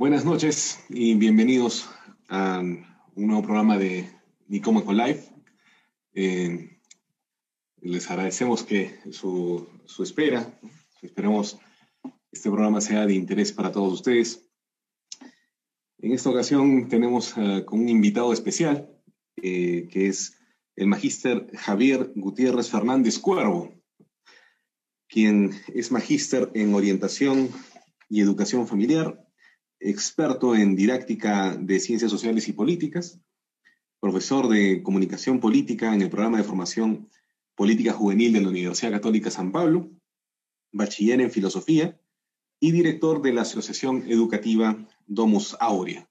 Buenas noches y bienvenidos a un nuevo programa de Nicomaco Live. Eh, les agradecemos que su, su espera. Esperamos que este programa sea de interés para todos ustedes. En esta ocasión tenemos uh, con un invitado especial, eh, que es el magíster Javier Gutiérrez Fernández Cuervo, quien es magíster en orientación y educación familiar, experto en didáctica de ciencias sociales y políticas, profesor de comunicación política en el programa de formación política juvenil de la Universidad Católica San Pablo, bachiller en filosofía y director de la Asociación Educativa Domus Aurea.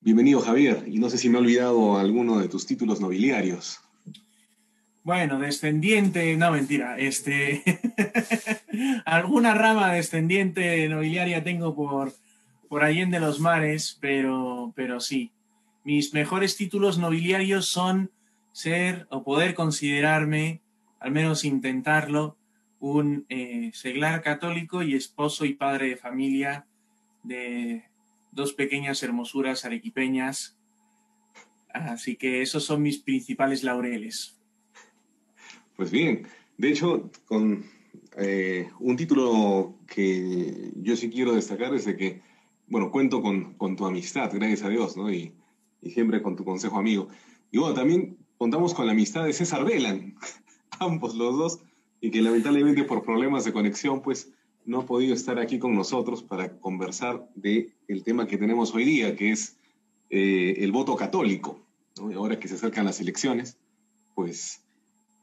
Bienvenido, Javier, y no sé si me he olvidado alguno de tus títulos nobiliarios. Bueno, descendiente, no mentira, este, alguna rama descendiente nobiliaria tengo por, por de los mares, pero, pero sí, mis mejores títulos nobiliarios son ser o poder considerarme, al menos intentarlo, un eh, seglar católico y esposo y padre de familia de dos pequeñas hermosuras arequipeñas. Así que esos son mis principales laureles. Pues bien, de hecho, con eh, un título que yo sí quiero destacar es de que, bueno, cuento con, con tu amistad, gracias a Dios, ¿no? Y, y, siempre con tu consejo amigo. Y bueno, también contamos con la amistad de César Velan, ambos los dos, y que lamentablemente por problemas de conexión, pues no ha podido estar aquí con nosotros para conversar de tema que tenemos hoy día, que es eh, el voto católico. ¿no? Ahora que se acercan las elecciones, pues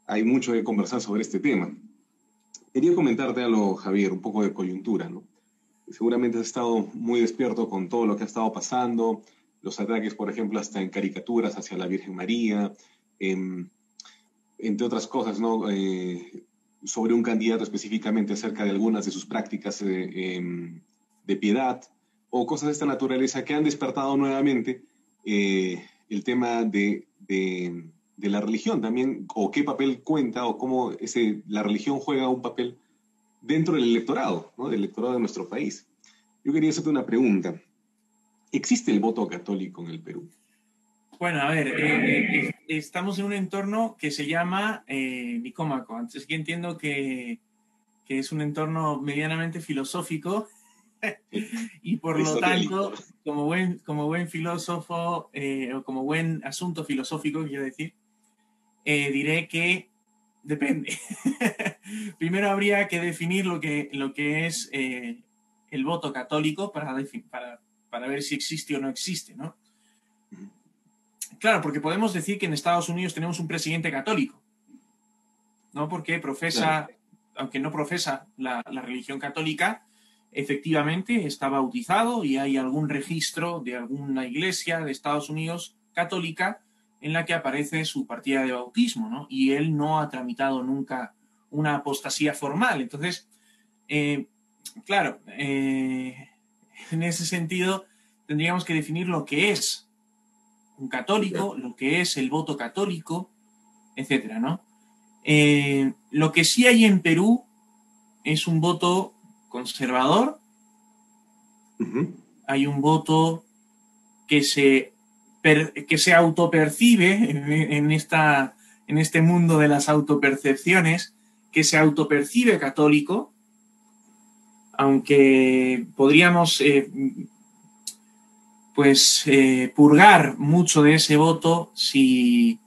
hay mucho que conversar sobre este tema. Quería comentarte algo, Javier, un poco de coyuntura, ¿no? Seguramente has estado muy despierto con todo lo que ha estado pasando, los ataques, por ejemplo, hasta en caricaturas hacia la Virgen María, entre otras cosas, ¿no? Eh, sobre un candidato específicamente acerca de algunas de sus prácticas eh, em, de piedad o cosas de esta naturaleza que han despertado nuevamente eh, el tema de, de, la religión también, o qué papel cuenta o cómo ese, la religión juega un papel dentro del electorado, ¿no? del electorado de nuestro país. Yo quería hacerte una pregunta. ¿Existe el voto católico en el Perú? Bueno, a ver, eh, eh, estamos en un entorno que se llama eh, Nicómaco. Entonces, que entiendo que, que, es un entorno medianamente filosófico y por lo tanto, como buen, como buen filósofo eh, o como buen asunto filosófico, quiero decir, diré que depende. Primero habría que definir lo que, lo que es el voto católico para, para, para ver si existe o no existe, ¿no? Claro, porque podemos decir que en Estados Unidos tenemos un presidente católico, ¿no? Porque profesa, aunque no profesa la, religión católica, efectivamente está bautizado y hay algún registro de alguna iglesia de Estados Unidos católica en la que aparece su partida de bautismo, ¿no? Y él no ha tramitado nunca una apostasía formal. Entonces, eh, claro, eh, en ese sentido tendríamos que definir lo que es un católico, lo que es el voto católico, etcétera, ¿no? Eh, lo que sí hay en Perú es un voto conservador, hay un voto que se, que se autopercibe en, esta, en este mundo de las autopercepciones, que se autopercibe católico, aunque podríamos eh, pues eh, purgar mucho de ese voto si,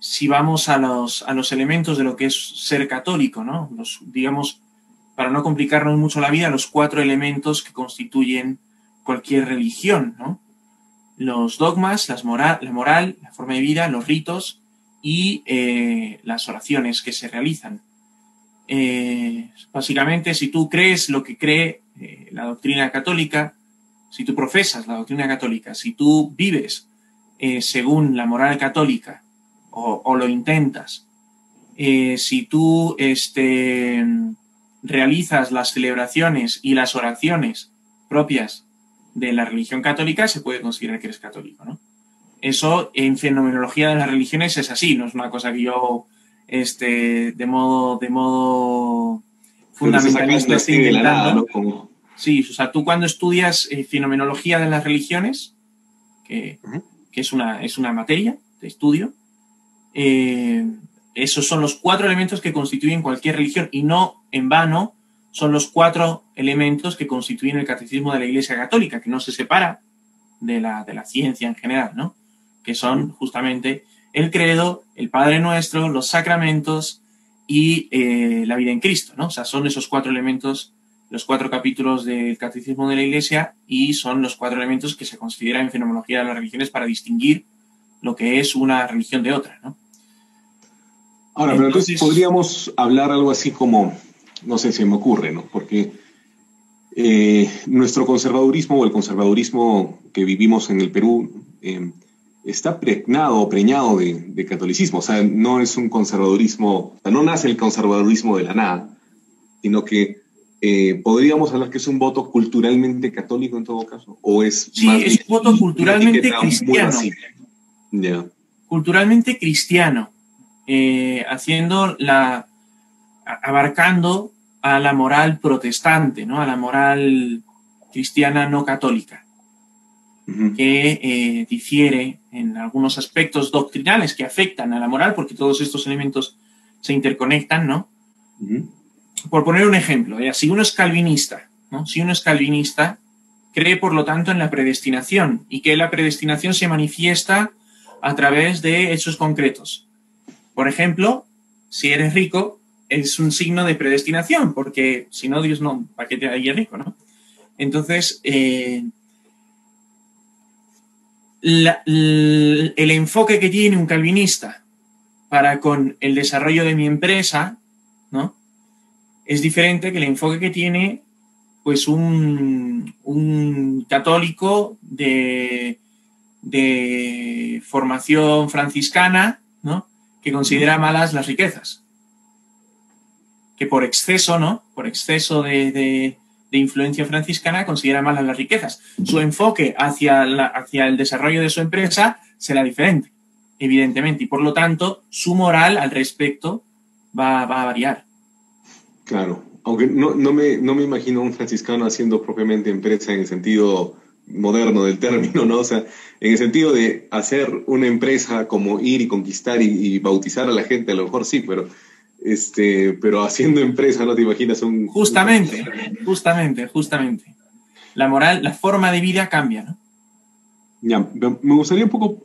si vamos a los, a los elementos de lo que es ser católico, ¿no? Los, digamos, para no complicarnos mucho la vida, los cuatro elementos que constituyen cualquier religión, ¿no? Los dogmas, moral, la moral, la forma de vida, los ritos y eh, las oraciones que se realizan. Eh, básicamente, si tú crees lo que cree la doctrina católica, si tú profesas la doctrina católica, si tú vives eh, según la moral católica o, lo intentas, eh, si tú este, realizas las celebraciones y las oraciones propias de la religión católica, se puede considerar que eres católico, ¿no? Eso en fenomenología de las religiones es así, no es una cosa que yo este, de modo, de modo fundamentalista esté inventando. Sí, o sea, tú cuando estudias eh, fenomenología de las religiones, que, que, es, una, es una materia de estudio, eh, esos son los cuatro elementos que constituyen cualquier religión y no en vano son los cuatro elementos que constituyen el catecismo de la Iglesia Católica, que no se separa de la, de la ciencia en general, ¿no? Que son justamente el credo, el Padre Nuestro, los sacramentos y eh, la vida en Cristo, ¿no? O sea, son esos cuatro elementos, los cuatro capítulos del Catecismo de la Iglesia y son los cuatro elementos que se consideran en fenomenología de las religiones para distinguir lo que es una religión de otra, ¿no? Ahora, pero entonces podríamos hablar algo así como, no sé, si me ocurre, ¿no? Porque eh, nuestro conservadurismo o el conservadurismo que vivimos en el Perú eh, está pregnado o preñado de, catolicismo. O sea, no es un conservadurismo, o sea, no nace el conservadurismo de la nada, sino que eh, podríamos hablar que es un voto culturalmente católico en todo caso. ¿O es sí, es un voto culturalmente cristiano. Culturalmente cristiano. Haciendo la, abarcando a la moral protestante, ¿no? a la moral cristiana no católica, que eh, difiere en algunos aspectos doctrinales que afectan a la moral, porque todos estos elementos se interconectan, ¿no? Por poner un ejemplo, si uno es calvinista, ¿no? si uno es calvinista, cree por lo tanto en la predestinación y que la predestinación se manifiesta a través de hechos concretos. Por ejemplo, si eres rico, es un signo de predestinación, porque si no, Dios no, ¿para qué te haría rico, no? Entonces, eh, el enfoque que tiene un calvinista para con el desarrollo de mi empresa, ¿no? Es diferente que el enfoque que tiene, pues, un, un católico de, de formación franciscana, ¿no? que considera malas las riquezas. Que por exceso, ¿no? Por exceso de, influencia franciscana considera malas las riquezas. Su enfoque hacia, hacia el desarrollo de su empresa será diferente, evidentemente, y por lo tanto su moral al respecto va, a variar. Claro, aunque no, no, me, no me imagino un franciscano haciendo propiamente empresa en el sentido moderno del término, ¿no? O sea, en el sentido de hacer una empresa como ir y conquistar y, bautizar a la gente, a lo mejor sí, pero, este, pero haciendo empresa, ¿no te imaginas un... Justamente, justamente, justamente. La moral, la forma de vida cambia, ¿no? Ya, me gustaría un poco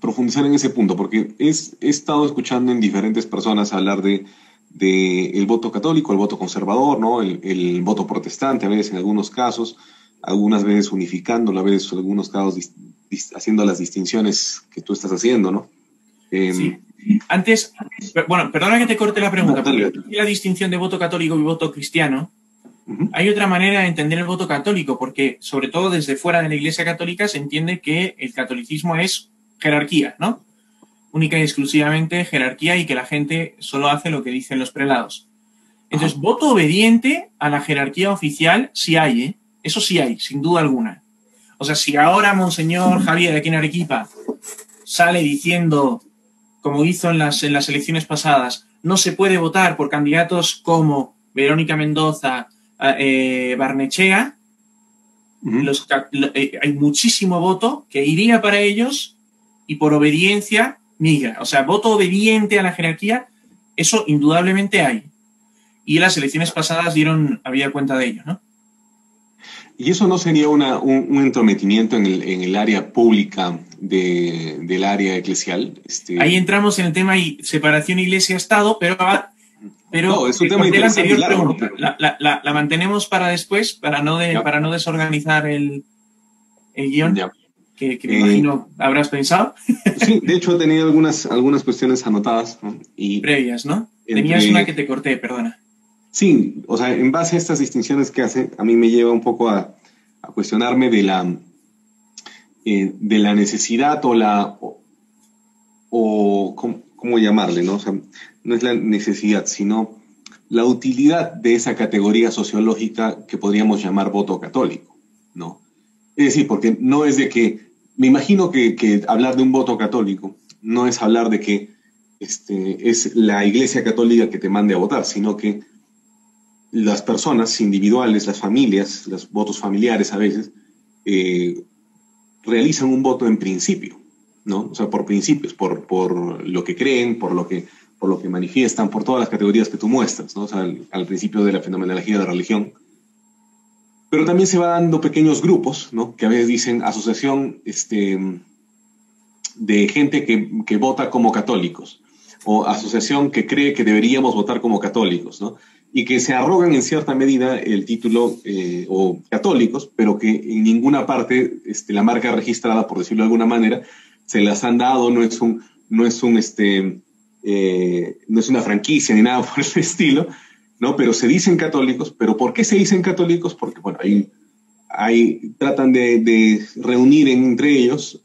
profundizar en ese punto, porque es, he estado escuchando en diferentes personas hablar de, de el voto católico, el voto conservador, ¿no? El, el voto protestante, a veces en algunos casos, algunas veces unificándolo, a veces en algunos casos haciendo las distinciones que tú estás haciendo, ¿no? Em, sí. Antes, bueno, perdona que te corte la pregunta, porque la distinción de voto católico y voto cristiano, hay otra manera de entender el voto católico, porque sobre todo desde fuera de la Iglesia Católica se entiende que el catolicismo es jerarquía, ¿no? Única y exclusivamente jerarquía y que la gente solo hace lo que dicen los prelados. Entonces, voto obediente a la jerarquía oficial sí hay, ¿eh? Eso sí hay, sin duda alguna. O sea, si ahora Monseñor Javier aquí en Arequipa sale diciendo, como hizo en las, en las elecciones pasadas, no se puede votar por candidatos como Verónica Mendoza, eh, Barnechea, eh, hay muchísimo voto que iría para ellos y por obediencia migra. O sea, voto obediente a la jerarquía, eso indudablemente hay. Y las elecciones pasadas dieron, había cuenta de ello, ¿no? ¿Y eso no sería una, un, entrometimiento en el, en el, área pública de, del área eclesial? Este... Ahí entramos en el tema y separación iglesia-estado, pero, pero no, es un tema la anterior pregunta. La, la, la, mantenemos para después, para no, de, para no desorganizar el, el guion. Que, que, me eh, imagino habrás pensado. Sí, de hecho he tenido algunas, algunas cuestiones anotadas. Y Previas, ¿no? Tenías una que te corté, perdona. Sí, o sea, en base a estas distinciones que hace, a mí me lleva un poco a, cuestionarme de la, eh, de la necesidad o la, o, ¿cómo, llamarle? ¿no? O sea, no es la necesidad, sino la utilidad de esa categoría sociológica que podríamos llamar voto católico, ¿no? Es decir, porque no es de que, me imagino que, hablar de un voto católico no es hablar de que este, es la Iglesia Católica que te mande a votar, sino que las personas individuales, las familias, los votos familiares a veces, eh, realizan un voto en principio, ¿no? O sea, por principios, por, por lo que creen, por lo que, por lo que manifiestan, por todas las categorías que tú muestras, ¿no? O sea, al, principio de la fenomenología de la religión. Pero también se va dando pequeños grupos, ¿no? Que a veces dicen asociación este, de gente que, que vota como católicos o asociación que cree que deberíamos votar como católicos, ¿no? Y que se arrogan en cierta medida el título eh, o católicos, pero que en ninguna parte este, la marca registrada, por decirlo de alguna manera, se las han dado, no es un, no es un, este, eh, no es una franquicia ni nada por ese estilo, ¿no? Pero se dicen católicos, pero ¿por qué se dicen católicos? Porque, bueno, ahí, ahí tratan de, de reunir entre ellos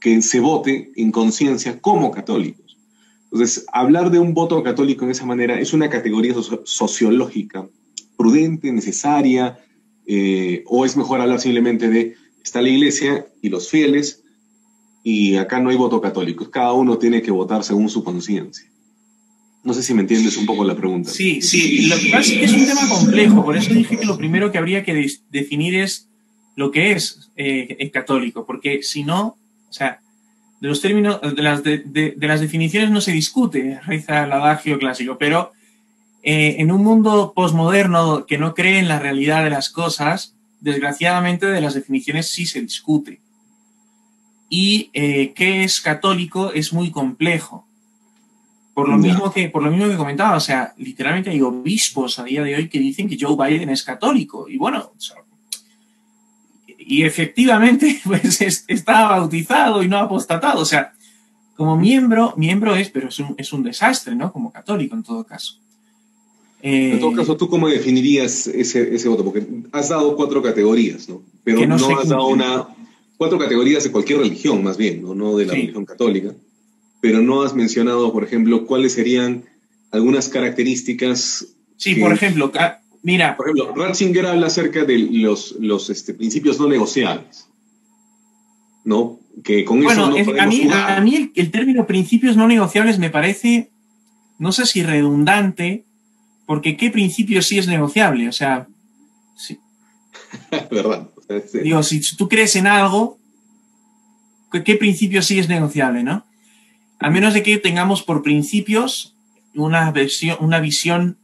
que se vote en conciencia como católico. Entonces, hablar de un voto católico en esa manera es una categoría sociológica prudente, necesaria, eh, o es mejor hablar simplemente de está la iglesia y los fieles y acá no hay voto católico, cada uno tiene que votar según su conciencia. No sé si me entiendes un poco la pregunta. Sí, sí, lo que pasa es que es un tema complejo, por eso dije que lo primero que habría que definir es lo que es eh, el católico, porque si no, o sea, de los términos, de las, de, las definiciones no se discute, reza el adagio clásico, pero eh, en un mundo posmoderno que no cree en la realidad de las cosas, desgraciadamente de las definiciones sí se discute. Y eh, qué es católico es muy complejo. Por lo, mismo que, por lo mismo que comentaba, o sea, literalmente hay obispos a día de hoy que dicen que Joe Biden es católico. Y bueno, y efectivamente pues está bautizado y no apostatado. O sea, como miembro, miembro es, pero es un, es un desastre, ¿no? Como católico en todo caso. en todo caso, ¿tú cómo definirías ese, ese, voto? Porque has dado cuatro categorías, ¿no? Pero no, has dado una... Cuatro categorías de cualquier religión, más bien, ¿no? No de la religión católica. Pero no has mencionado, por ejemplo, cuáles serían algunas características... Sí, por ejemplo, Mira. Por ejemplo, Ratzinger habla acerca de los, los este, principios no negociables. ¿No? Que con eso no a mí, a mí el, término principios no negociables me parece, no sé si redundante, porque ¿qué principio sí es negociable? O sea, sí. ¿verdad? Digo, si tú crees en algo, ¿qué principio sí es negociable, no? A menos de que tengamos por principios una, versión, una visión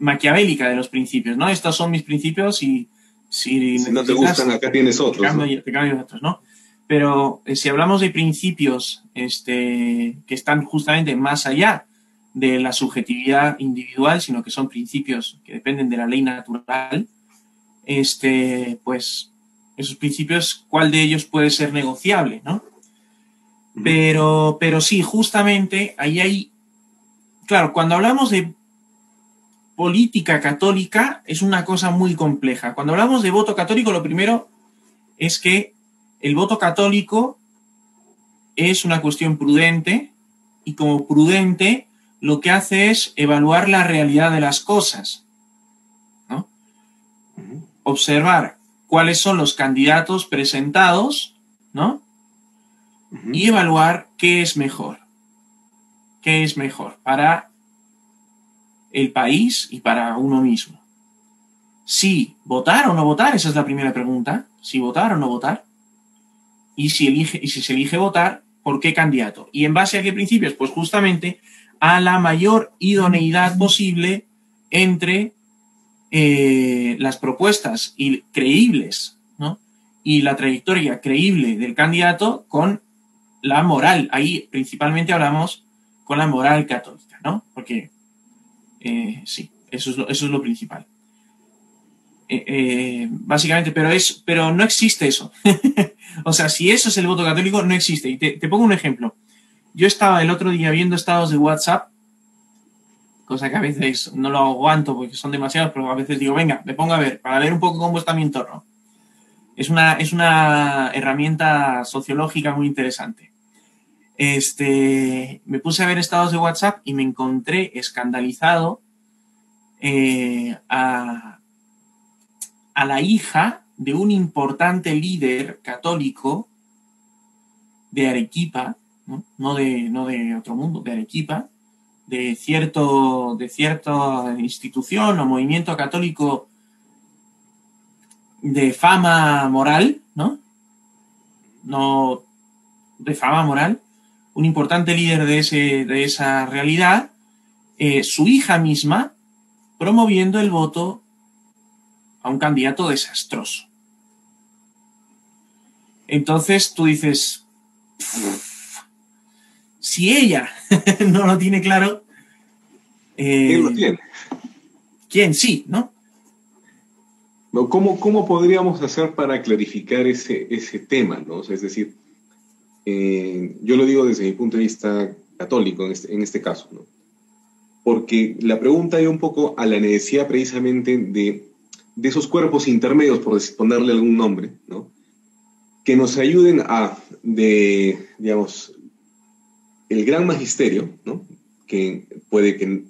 maquiavélica de los principios, ¿no? Estos son mis principios y si, no te gustan, acá tienes otros. Te cambio, otros, ¿no? Pero eh, si hablamos de principios este, que están justamente más allá de la subjetividad individual, sino que son principios que dependen de la ley natural, este, pues esos principios, ¿cuál de ellos puede ser negociable, no? Pero, pero sí, justamente ahí hay, claro, cuando hablamos de política católica es una cosa muy compleja. Cuando hablamos de voto católico, lo primero es que el voto católico es una cuestión prudente y como prudente lo que hace es evaluar la realidad de las cosas. Observar cuáles son los candidatos presentados, ¿no? Y evaluar qué es mejor. ¿Qué es mejor para el país y para uno mismo. Si votar o no votar, esa es la primera pregunta. Si votar o no votar. Y si, elige, y si se elige votar, ¿por qué candidato? ¿Y en base a qué principios? Pues justamente a la mayor idoneidad posible entre eh, las propuestas creíbles ¿no? y la trayectoria creíble del candidato con la moral. Ahí principalmente hablamos con la moral católica, ¿no? Porque eh, sí, eso es lo, eso es lo principal. Eh, eh, básicamente, pero, es, pero no existe eso. o sea, si eso es el voto católico, no existe. Y te, pongo un ejemplo. Yo estaba el otro día viendo estados de WhatsApp, cosa que a veces no lo aguanto porque son demasiados, pero a veces digo, venga, me pongo a ver, para ver un poco cómo está mi entorno. Es una, es una herramienta sociológica muy interesante este, me puse a ver estados de WhatsApp y me encontré escandalizado eh, a, la hija de un importante líder católico de Arequipa, ¿no? de, no de otro mundo, de Arequipa, de, cierto, de cierta institución o movimiento católico de fama moral, ¿no? No de fama moral, un importante líder de, ese, de esa realidad, eh, su hija misma promoviendo el voto a un candidato desastroso. Entonces tú dices, si ella no lo tiene claro, eh, ¿quién lo tiene? ¿Quién sí, no? ¿Cómo, ¿Cómo podríamos hacer para clarificar ese, ese tema? ¿no? es decir, eh, yo lo digo desde mi punto de vista católico en este, en este caso, ¿no? porque la pregunta iba un poco a la necesidad precisamente de, de esos cuerpos intermedios, por ponerle algún nombre, ¿no? que nos ayuden a, de, digamos, el gran magisterio, ¿no? que puede que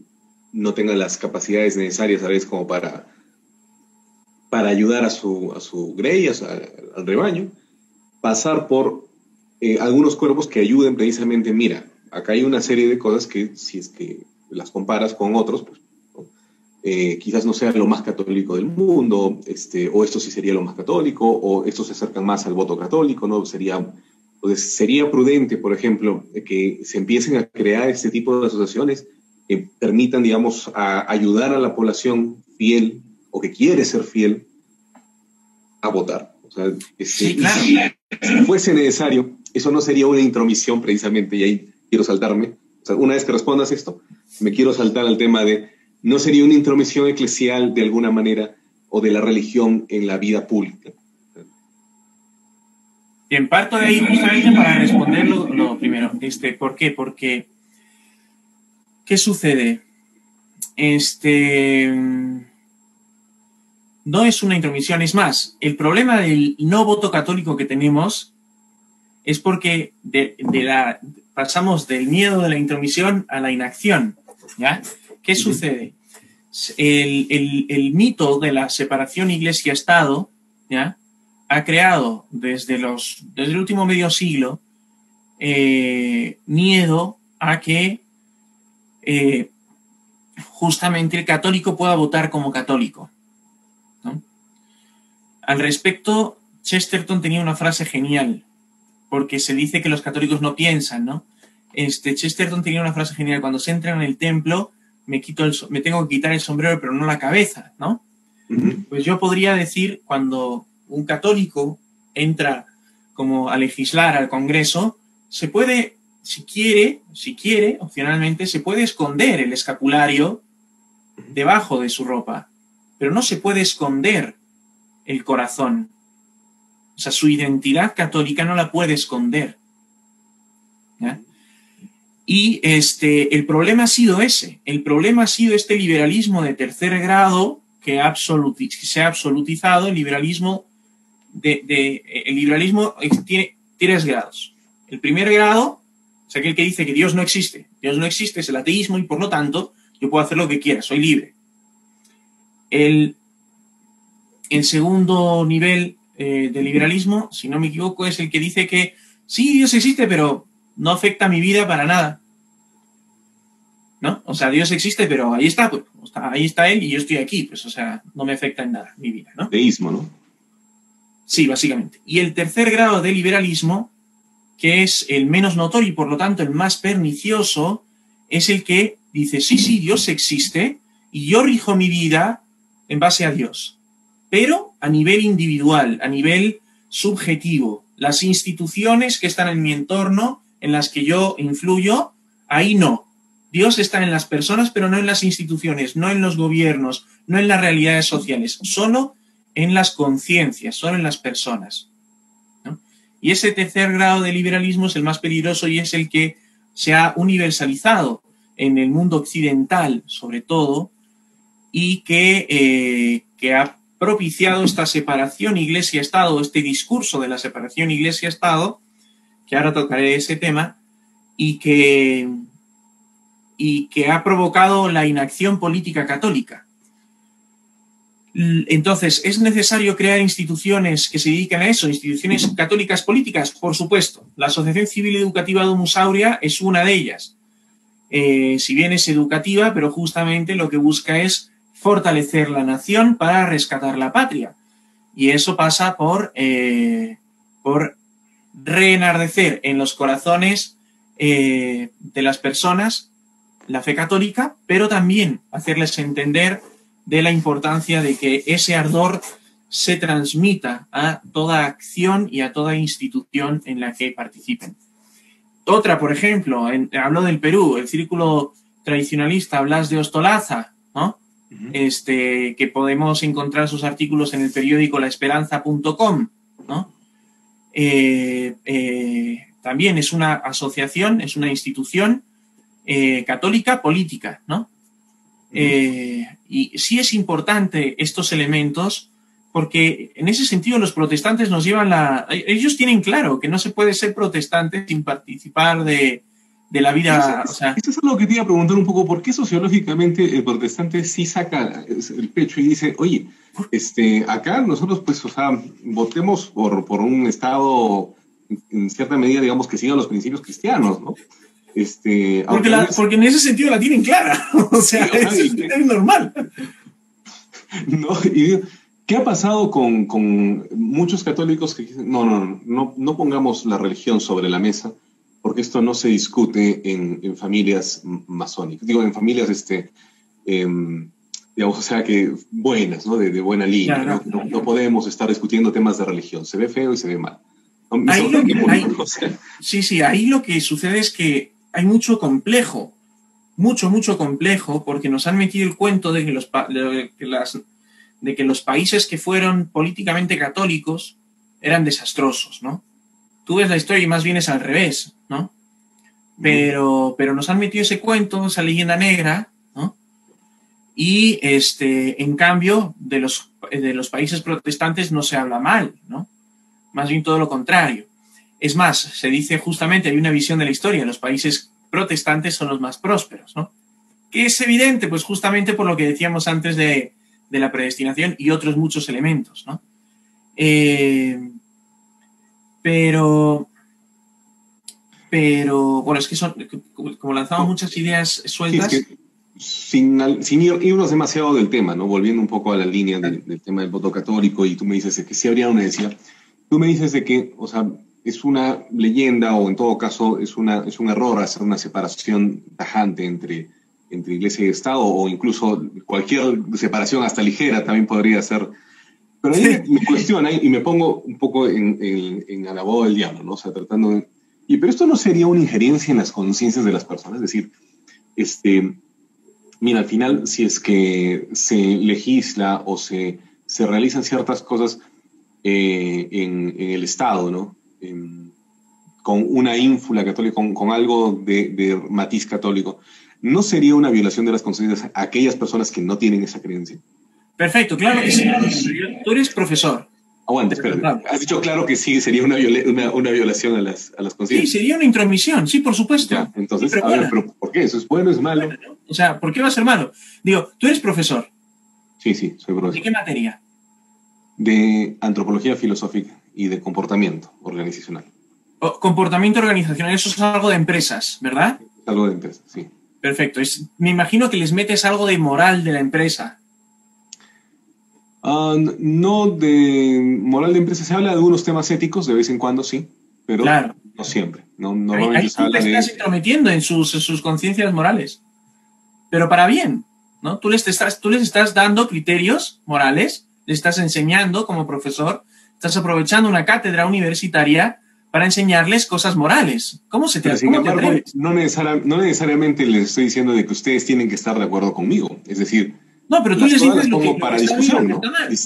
no tenga las capacidades necesarias a veces como para, para ayudar a su, a su grey, al rebaño, pasar por eh, algunos cuerpos que ayuden precisamente, mira, acá hay una serie de cosas que si es que las comparas con otros, pues eh, quizás no sea lo más católico del mundo, este, o esto sí sería lo más católico, o estos se acercan más al voto católico, ¿no? Sería, pues, sería prudente, por ejemplo, que se empiecen a crear este tipo de asociaciones que permitan, digamos, ayudar a la población fiel o que quiere ser fiel a votar. O sea, si fuese necesario, eso no sería una intromisión precisamente, y ahí quiero saltarme. Una vez que respondas esto, me quiero saltar al tema de no sería una intromisión eclesial de alguna manera o de la religión en la vida pública. Bien, parto de ahí justamente para responder lo, primero. Este, ¿Por qué? Porque, ¿qué sucede? Este, no es una intromisión, es más, el problema del no voto católico que tenemos es porque de, la, pasamos del miedo de la intromisión a la inacción. ¿ya? ¿Qué sucede? El, mito de la separación iglesia-estado ¿ya? ha creado desde, los, desde el último medio siglo eh, miedo a que eh, justamente el católico pueda votar como católico. Al respecto, Chesterton tenía una frase genial, porque se dice que los católicos no piensan, ¿no? Este, Chesterton tenía una frase genial, cuando se entra en el templo, me, quito el, me tengo que quitar el sombrero, pero no la cabeza, ¿no? Pues yo podría decir, cuando un católico entra como a legislar al Congreso, se puede, si quiere, si quiere, opcionalmente, se puede esconder el escapulario debajo de su ropa, pero no se puede esconder el corazón. O sea, su identidad católica no la puede esconder. Y este, el problema ha sido ese. El problema ha sido este liberalismo de tercer grado que, se ha absolutizado. El liberalismo, de, el liberalismo tiene tres grados. El primer grado es aquel que dice que Dios no existe. Dios no existe, es el ateísmo y por lo tanto yo puedo hacer lo que quiera, soy libre. El, el segundo nivel eh, de liberalismo, si no me equivoco, es el que dice que sí, Dios existe, pero no afecta a mi vida para nada. ¿No? O sea, Dios existe, pero ahí está, pues, ahí está Él y yo estoy aquí, pues, o sea, no me afecta en nada mi vida, ¿no? Deísmo, ¿no? Sí, básicamente. Y el tercer grado de liberalismo, que es el menos notorio y por lo tanto el más pernicioso, es el que dice, sí, sí, Dios existe y yo rijo mi vida en base a Dios, pero a nivel individual, a nivel subjetivo. Las instituciones que están en mi entorno en las que yo influyo, ahí no. Dios está en las personas, pero no en las instituciones, no en los gobiernos, no en las realidades sociales, solo en las conciencias, solo en las personas. Y ese tercer grado de liberalismo es el más peligroso y es el que se ha universalizado en el mundo occidental, sobre todo, y que, eh, que ha propiciado esta separación iglesia-estado, este discurso de la separación iglesia-estado, que ahora tocaré ese tema, y que, y que ha provocado la inacción política católica. Entonces, ¿es necesario crear instituciones que se dedican a eso? ¿Instituciones católicas políticas? Por supuesto. La Asociación Civil Educativa Domus Aurea es una de ellas. eh, si bien es educativa, pero justamente lo que busca es fortalecer la nación para rescatar la patria. Y eso pasa por, eh, por reenardecer en los corazones de las personas la fe católica, pero también hacerles entender de la importancia de que ese ardor se transmita a toda acción y a toda institución en la que participen. Otra, por ejemplo, hablo del Perú, el círculo tradicionalista Blas de Ostolaza, este, que podemos encontrar sus artículos en el periódico laesperanza.com, ¿no? Eh, eh, también es una asociación, es una institución eh, católica política, ¿no? y sí es importante estos elementos porque en ese sentido los protestantes nos llevan la... Ellos tienen claro que no se puede ser protestante sin participar de, la vida... Eso, es algo que te iba a preguntar un poco, ¿por qué sociológicamente el protestante sí saca el pecho y dice, oye, este, acá nosotros pues, o sea, votemos por, por un Estado en cierta medida, digamos, que siga los principios cristianos, ¿no? Este, porque, porque en ese sentido la tienen clara, o sea, es, es, normal. No, y ¿Qué ha pasado con, muchos católicos que dicen, no, no, no, no pongamos la religión sobre la mesa, porque esto no se discute en, familias masónicas, digo, en familias, este, em, digamos, o sea, que buenas, ¿no? De, buena línea. ¿no? podemos estar discutiendo temas de religión, se ve feo y se ve mal. sí, sí, ahí lo que sucede es que hay mucho complejo, mucho, mucho complejo, porque nos han metido el cuento de que, los, de que las de que los países que fueron políticamente católicos eran desastrosos, ¿no? Tú ves la historia y más bien es al revés, ¿no? Pero, pero nos han metido ese cuento, esa leyenda negra, ¿no? Y este, en cambio, de los, de los países protestantes no se habla mal, ¿no? Más bien todo lo contrario. Es más, se dice justamente, hay una visión de la historia, los países protestantes son los más prósperos, ¿no? Que es evidente, pues justamente por lo que decíamos antes de, de la predestinación y otros muchos elementos, ¿no? Eh, pero, pero, bueno, es que son, como lanzamos muchas ideas sueltas. sin, irnos demasiado del tema, ¿no? Volviendo un poco a la línea del, tema del voto católico, y tú me dices que sí habría una decía, tú me dices de que, o sea, es una leyenda o en todo caso es, una, es un error hacer una separación tajante entre entre iglesia y Estado, o incluso cualquier separación hasta ligera también podría ser. Pero ahí me cuestiona y me pongo un poco en, en, en el abogado del diablo, ¿no? O sea, tratando de... Y, pero esto no sería una injerencia en las conciencias de las personas, es decir, este, mira, al final, si es que se legisla o se, se realizan ciertas cosas eh, en, en, el Estado, ¿no? con una ínfula católica, con, con algo de, de, matiz católico, ¿no sería una violación de las conciencias a aquellas personas que no tienen esa creencia? Perfecto, claro que sí. Tú eres profesor. Aguanta, espérate. Has dicho claro que sí, sería una, una, violación a las, a las conciencias. Sí, sería una intromisión, sí, por supuesto. entonces, a ver, pero ¿por qué? ¿Eso es bueno, es malo? O sea, ¿por qué va a ser malo? Digo, tú eres profesor. Sí, sí, soy profesor. ¿De qué materia? De antropología filosófica y de comportamiento organizacional. comportamiento organizacional, eso es algo de empresas, ¿verdad? algo de empresas, sí. Perfecto. me imagino que les metes algo de moral de la empresa. Ah, no de moral de empresa. Se habla de algunos temas éticos de vez en cuando, sí, pero no siempre. No, ahí, tú te estás intrometiendo en sus, sus conciencias morales. Pero para bien, ¿no? Tú les, estás, tú les estás dando criterios morales, les estás enseñando como profesor, estás aprovechando una cátedra universitaria para enseñarles cosas morales. ¿Cómo se te, sin embargo, no, necesariamente les estoy diciendo de que ustedes tienen que estar de acuerdo conmigo. Es decir, no, pero tú les dices lo que para discusión, ¿no?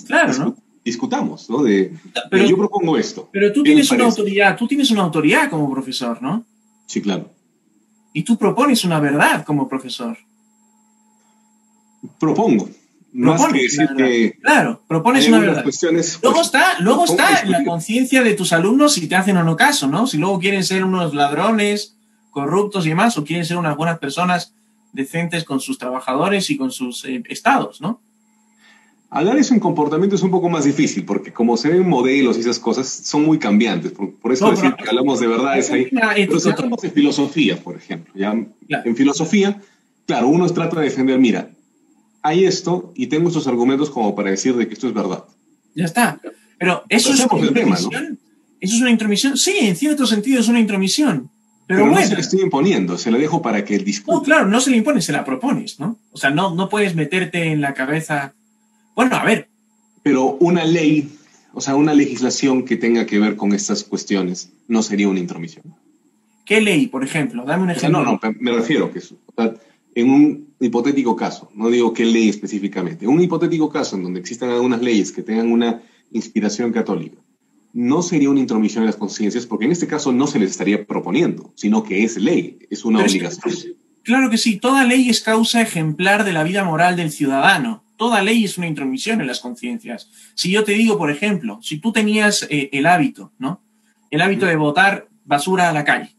claro, ¿no? Discutamos, ¿no? De, pero, yo propongo esto. Pero tú tienes una autoridad, tú tienes una autoridad como profesor, ¿no? Sí, claro. Y tú propones una verdad como profesor. Propongo. Más que decir que claro, propones una verdad. luego pues, está, luego está la conciencia de tus alumnos si te hacen o no caso, ¿no? Si luego quieren ser unos ladrones, corruptos y demás, o quieren ser unas buenas personas decentes con sus trabajadores y con sus eh, estados, ¿no? Hablar eso en comportamiento es un poco más difícil, porque como se ven modelos y esas cosas, son muy cambiantes. Por, eso decir que hablamos de verdades ahí. Pero si hablamos de filosofía, por ejemplo, ¿ya? en filosofía, claro, uno trata de defender, mira, hay esto y tengo estos argumentos como para decir de que esto es verdad. Ya está. Pero eso es una intromisión. Eso es una intromisión. Sí, en cierto sentido es una intromisión. Pero, no se la estoy imponiendo, se la dejo para que el discurso. No, claro, no se le impone, se la propones, ¿no? O sea, no, no puedes meterte en la cabeza bueno, a ver. Pero una ley, o sea, una legislación que tenga que ver con estas cuestiones, no sería una intromisión. ¿Qué ley, por ejemplo? Dame un ejemplo. no, no, me refiero que eso. en un hipotético caso, no digo qué ley específicamente, en un hipotético caso en donde existan algunas leyes que tengan una inspiración católica, no sería una intromisión en las conciencias, porque en este caso no se les estaría proponiendo, sino que es ley, es una obligación. claro que sí, toda ley es causa ejemplar de la vida moral del ciudadano toda ley es una intromisión en las conciencias. Si yo te digo, por ejemplo, si tú tenías eh, el hábito, ¿no? El hábito de botar basura a la calle,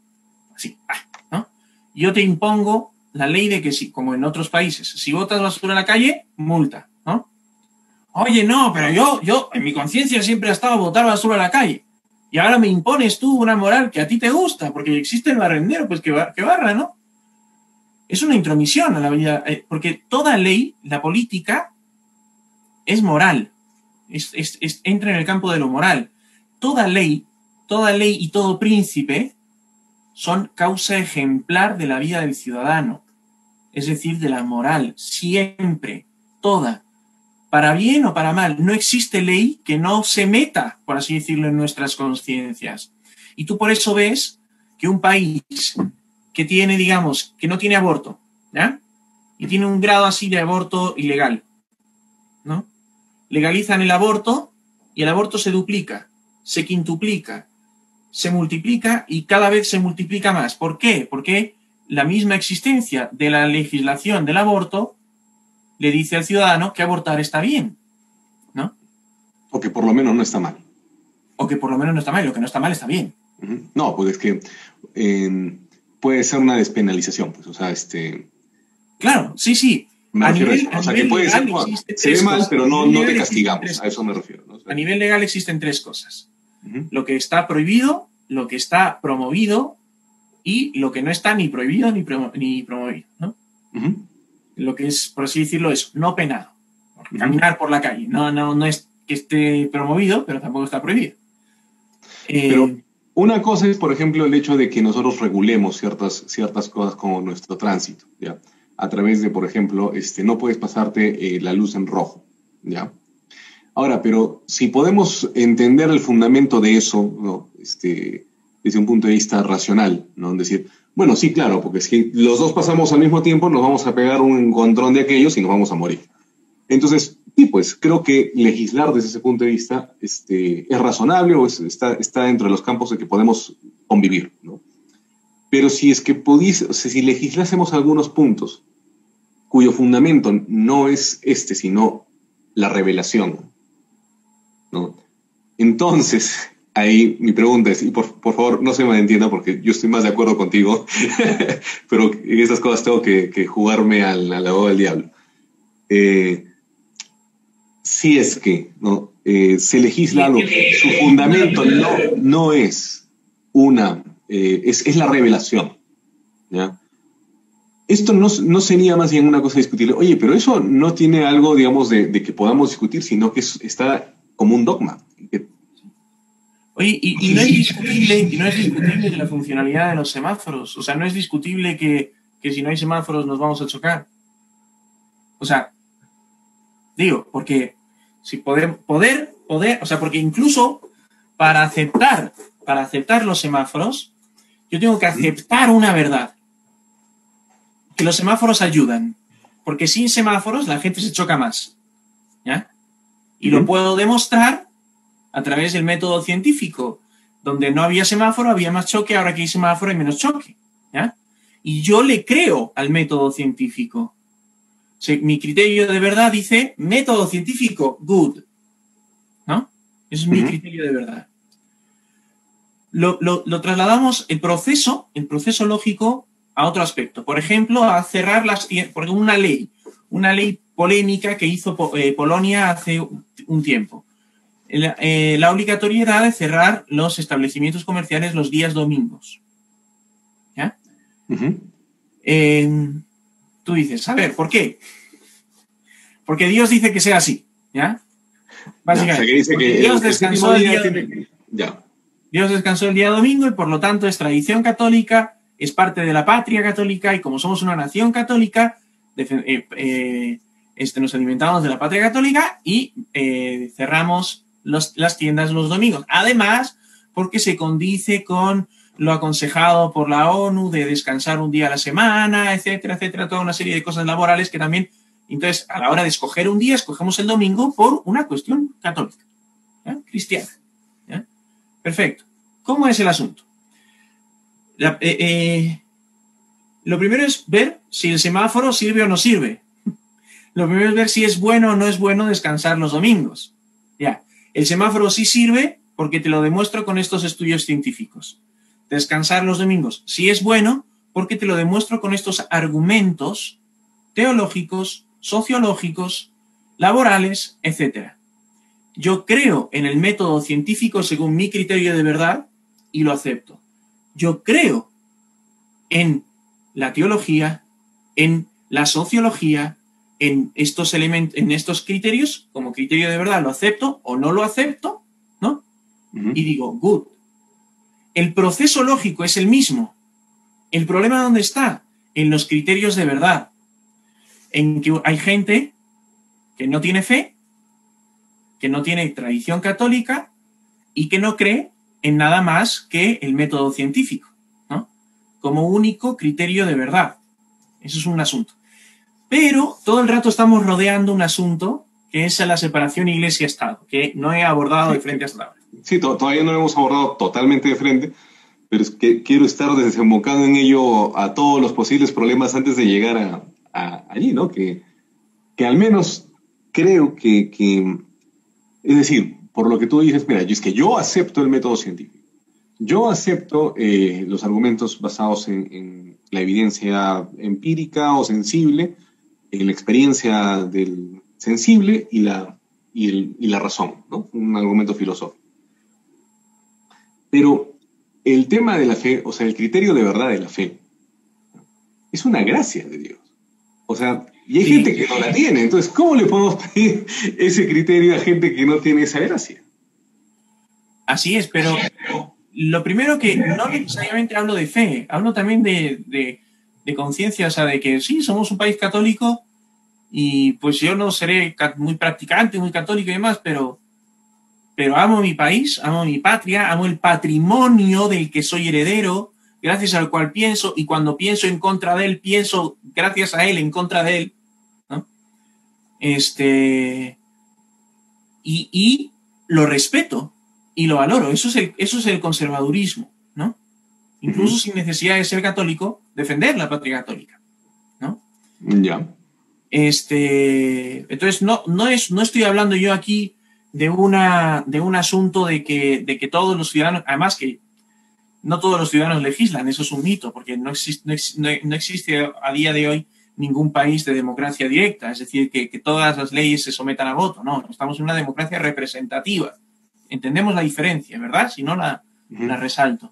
así, ¿no? Yo te impongo la ley de que si, como en otros países, si botas basura a la calle, multa, ¿no? Oye, no, pero yo, yo, en mi conciencia siempre ha estado botar basura a la calle. Y ahora me impones tú una moral que a ti te gusta, porque existe el barrendero, pues que, que barra, ¿no? es una intromisión a la vida, eh, porque toda ley, la política, es moral, entra en el campo de lo moral. Toda ley, toda ley y todo príncipe son causa ejemplar de la vida del ciudadano, es decir, de la moral, siempre, toda, para bien o para mal. No existe ley que no se meta, por así decirlo, en nuestras conciencias. Y tú por eso ves que un país que tiene, digamos, que no tiene aborto, ¿ya? Y tiene un grado así de aborto ilegal, ¿no? Legalizan el aborto y el aborto se duplica, se quintuplica, se multiplica y cada vez se multiplica más. ¿Por qué? Porque la misma existencia de la legislación del aborto le dice al ciudadano que abortar está bien, ¿no? O que por lo menos no está mal. O que por lo menos no está mal, lo que no está mal está bien. No, pues es que puede ser una despenalización, pues, o sea, este... Claro, sí, sí. a nivel, o sea, que puede ser, se ve mal, pero no, no te castigamos, a eso me refiero. a nivel legal existen tres cosas. Lo que está prohibido, lo que está promovido y lo que no está ni prohibido ni, ni promovido, ¿no? Lo que es, por así decirlo, es no penado. Caminar por la calle. No, no, no es que esté promovido, pero tampoco está prohibido. pero eh, una cosa es, por ejemplo, el hecho de que nosotros regulemos ciertas, ciertas cosas como nuestro tránsito, ¿ya? A través de, por ejemplo, este, no puedes pasarte eh, la luz en rojo, ¿ya? Ahora, pero si podemos entender el fundamento de eso, ¿no? este, desde un punto de vista racional, ¿no? Es decir, bueno, sí, claro, porque si los dos pasamos al mismo tiempo, nos vamos a pegar un encontrón de aquellos y nos vamos a morir. Entonces, Sí, pues creo que legislar desde ese punto de vista este, es razonable o está, está dentro de los campos en que podemos convivir, ¿no? Pero si es que pudiese, o sea, si legislásemos algunos puntos cuyo fundamento no es este, sino la revelación, ¿no? Entonces, ahí mi pregunta es, y por, por favor no se me entienda porque yo estoy más de acuerdo contigo, pero en estas cosas tengo que, que jugarme al, al lado del diablo. Eh, si es que ¿no? Eh, se legisla algo, su fundamento no, no es una, eh, es, es, la revelación. ¿ya? Esto no, no, sería más bien una cosa discutible. Oye, pero eso no tiene algo, digamos, de, de que podamos discutir, sino que está como un dogma. Oye, y, y, no es discutible, y no es discutible la funcionalidad de los semáforos. O sea, no es discutible que, que si no hay semáforos nos vamos a chocar. O sea, Digo, porque si poder, poder, poder, o sea, porque incluso para aceptar, para aceptar los semáforos, yo tengo que aceptar una verdad. Que los semáforos ayudan. Porque sin semáforos la gente se choca más. ¿Ya? Y lo puedo demostrar a través del método científico. Donde no había semáforo, había más choque, ahora que hay semáforo hay menos choque. ¿Ya? Y yo le creo al método científico mi criterio de verdad dice método científico, good. ¿No? Ese es mi criterio de verdad. Lo, trasladamos el proceso, el proceso lógico, a otro aspecto. Por ejemplo, a cerrar las porque una ley, una ley polémica que hizo eh, Polonia hace un tiempo. La, eh, la, obligatoriedad de cerrar los establecimientos comerciales los días domingos. ¿Ya? eh, tú dices, a ver, ¿por qué? Porque Dios dice que sea así. ¿Ya? Básicamente. No, o sea, que que Dios descansó el día, ya. Dios descansó el día domingo y por lo tanto es tradición católica, es parte de la patria católica y como somos una nación católica, eh, eh, este, nos alimentamos de la patria católica y cerramos las tiendas los domingos. Además, porque se condice con lo aconsejado por la ONU de descansar un día a la semana, etcétera, etcétera, toda una serie de cosas laborales que también, entonces, a la hora de escoger un día, escogemos el domingo por una cuestión católica, cristiana. Perfecto. ¿Cómo es el asunto? Eh, eh, lo primero es ver si el semáforo sirve o no sirve. Lo primero es ver si es bueno o no es bueno descansar los domingos. El semáforo sí sirve porque te lo demuestro con estos estudios científicos. Descansar los domingos sí es bueno porque te lo demuestro con estos argumentos teológicos, sociológicos, laborales, etc. Yo creo en el método científico según mi criterio de verdad y lo acepto. Yo creo en la teología, en la sociología, en estos elementos, en estos criterios, como criterio de verdad, lo acepto o no lo acepto, ¿no? Uh -huh. Y digo, good. El proceso lógico es el mismo. El problema dónde está? En los criterios de verdad. En que hay gente que no tiene fe, que no tiene tradición católica y que no cree en nada más que el método científico, ¿no? Como único criterio de verdad. Eso es un asunto. Pero todo el rato estamos rodeando un asunto que es la separación iglesia-estado, que no he abordado de frente hasta ahora. Sí, to todavía no lo hemos abordado totalmente de frente, pero es que quiero estar desembocando en ello a todos los posibles problemas antes de llegar a, a allí, ¿no? Que, que al menos creo que, que, es decir, por lo que tú dices, mira, es que yo acepto el método científico. Yo acepto eh, los argumentos basados en, en, la evidencia empírica o sensible, en la experiencia del sensible y la, y, el, y la razón, ¿no? un argumento filosófico. Pero el tema de la fe, o sea, el criterio de verdad de la fe, es una gracia de Dios. O sea, y hay sí. gente que no la tiene. Entonces, ¿cómo le podemos pedir ese criterio a gente que no tiene esa gracia? Así es, pero lo primero que no necesariamente hablo de fe, hablo también de, de, de conciencia, o sea, de que sí, somos un país católico y pues yo no seré muy practicante, muy católico y demás, pero, pero amo mi país, amo mi patria, amo el patrimonio del que soy heredero, gracias al cual pienso, y cuando pienso en contra de él, pienso gracias a él en contra de él. Este, y, y, lo respeto y lo valoro. Eso es el, eso es el conservadurismo. Incluso uh -huh. sin necesidad de ser católico, defender la patria católica, ¿no? Ya. Yeah. Este, entonces, no, no, es, no estoy hablando yo aquí de, una, de un asunto de que, de que todos los ciudadanos, además que no todos los ciudadanos legislan, eso es un mito, porque no existe, no, no existe a día de hoy ningún país de democracia directa, es decir, que, que, todas las leyes se sometan a voto, no, estamos en una democracia representativa. Entendemos la diferencia, ¿verdad? Si no, la, uh -huh. la resalto.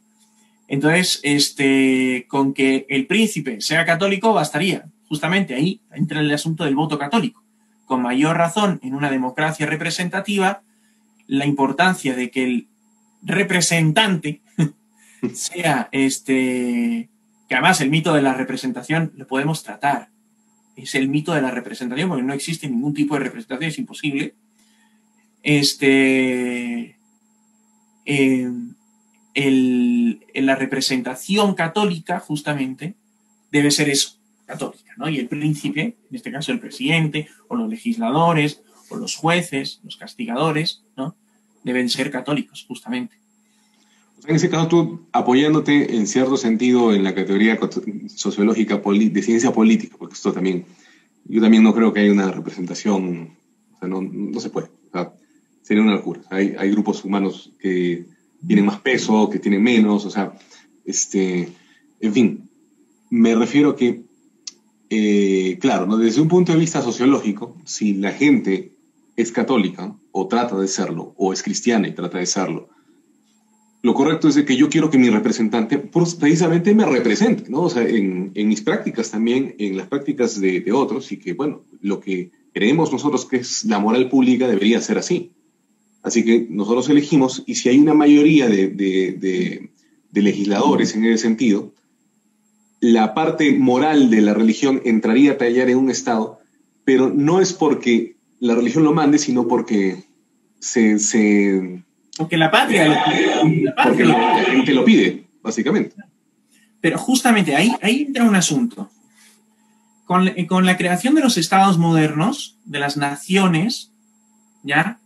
Entonces, este, con que el príncipe sea católico bastaría. Justamente ahí entra el asunto del voto católico. Con mayor razón, en una democracia representativa, la importancia de que el representante sea este que además el mito de la representación lo podemos tratar es el mito de la representación porque no existe ningún tipo de representación es imposible este eh, el, la representación católica justamente debe ser eso católica ¿no? y el príncipe en este caso el presidente o los legisladores o los jueces los castigadores ¿no? deben ser católicos justamente en ese caso, tú apoyándote en cierto sentido en la categoría sociológica de ciencia política, porque esto también, yo también no creo que haya una representación, o sea, no, no se puede, o sea, sería una locura. Hay, hay grupos humanos que tienen más peso, que tienen menos, o sea, este, en fin, me refiero a que eh, claro, desde un punto de vista sociológico, si la gente es católica o trata de serlo, o es cristiana y trata de serlo, lo correcto es de que yo quiero que mi representante precisamente me represente, ¿no? O sea, en, mis prácticas también, en las prácticas de, otros, y que, bueno, lo que creemos nosotros que es la moral pública debería ser así. Así que nosotros elegimos, y si hay una mayoría de, de legisladores en ese sentido, la parte moral de la religión entraría a tallar en un Estado, pero no es porque la religión lo mande, sino porque se, se porque la patria lo pide. Porque la gente lo pide, básicamente. Pero justamente ahí, ahí entra un asunto. Con, con, la creación de los estados modernos, de las naciones, ¿ya?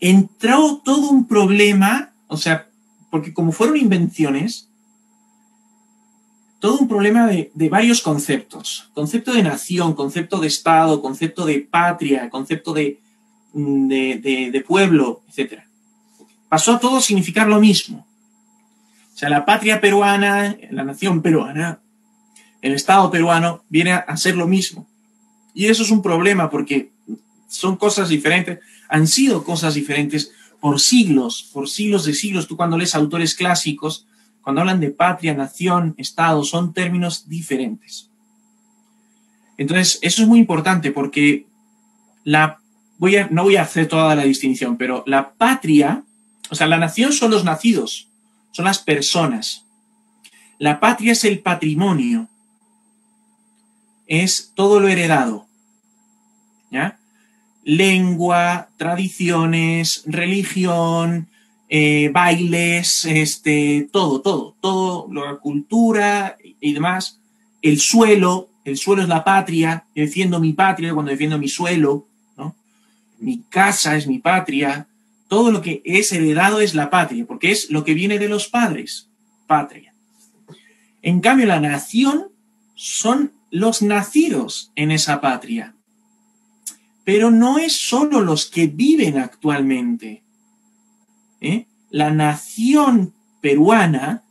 Entró todo un problema, o sea, porque como fueron invenciones, todo un problema de, de varios conceptos. Concepto de nación, concepto de estado, concepto de patria, concepto de, de, de, pueblo, etc pasó a todo significar lo mismo. O sea, la patria peruana, la nación peruana, el Estado peruano viene a ser lo mismo. Y eso es un problema porque son cosas diferentes, han sido cosas diferentes por siglos, por siglos de siglos. Tú cuando lees autores clásicos, cuando hablan de patria, nación, Estado, son términos diferentes. Entonces, eso es muy importante porque la, voy a, no voy a hacer toda la distinción, pero la patria o sea, la nación son los nacidos, son las personas. La patria es el patrimonio, es todo lo heredado. ¿Ya? Lengua, tradiciones, religión, eh, bailes, este, todo, todo, todo, la cultura y demás. El suelo, el suelo es la patria, defiendo mi patria cuando defiendo mi suelo, ¿no? Mi casa es mi patria, todo lo que es heredado es la patria, porque es lo que viene de los padres, patria. En cambio, la nación son los nacidos en esa patria. Pero no es solo los que viven actualmente. ¿eh? La nación peruana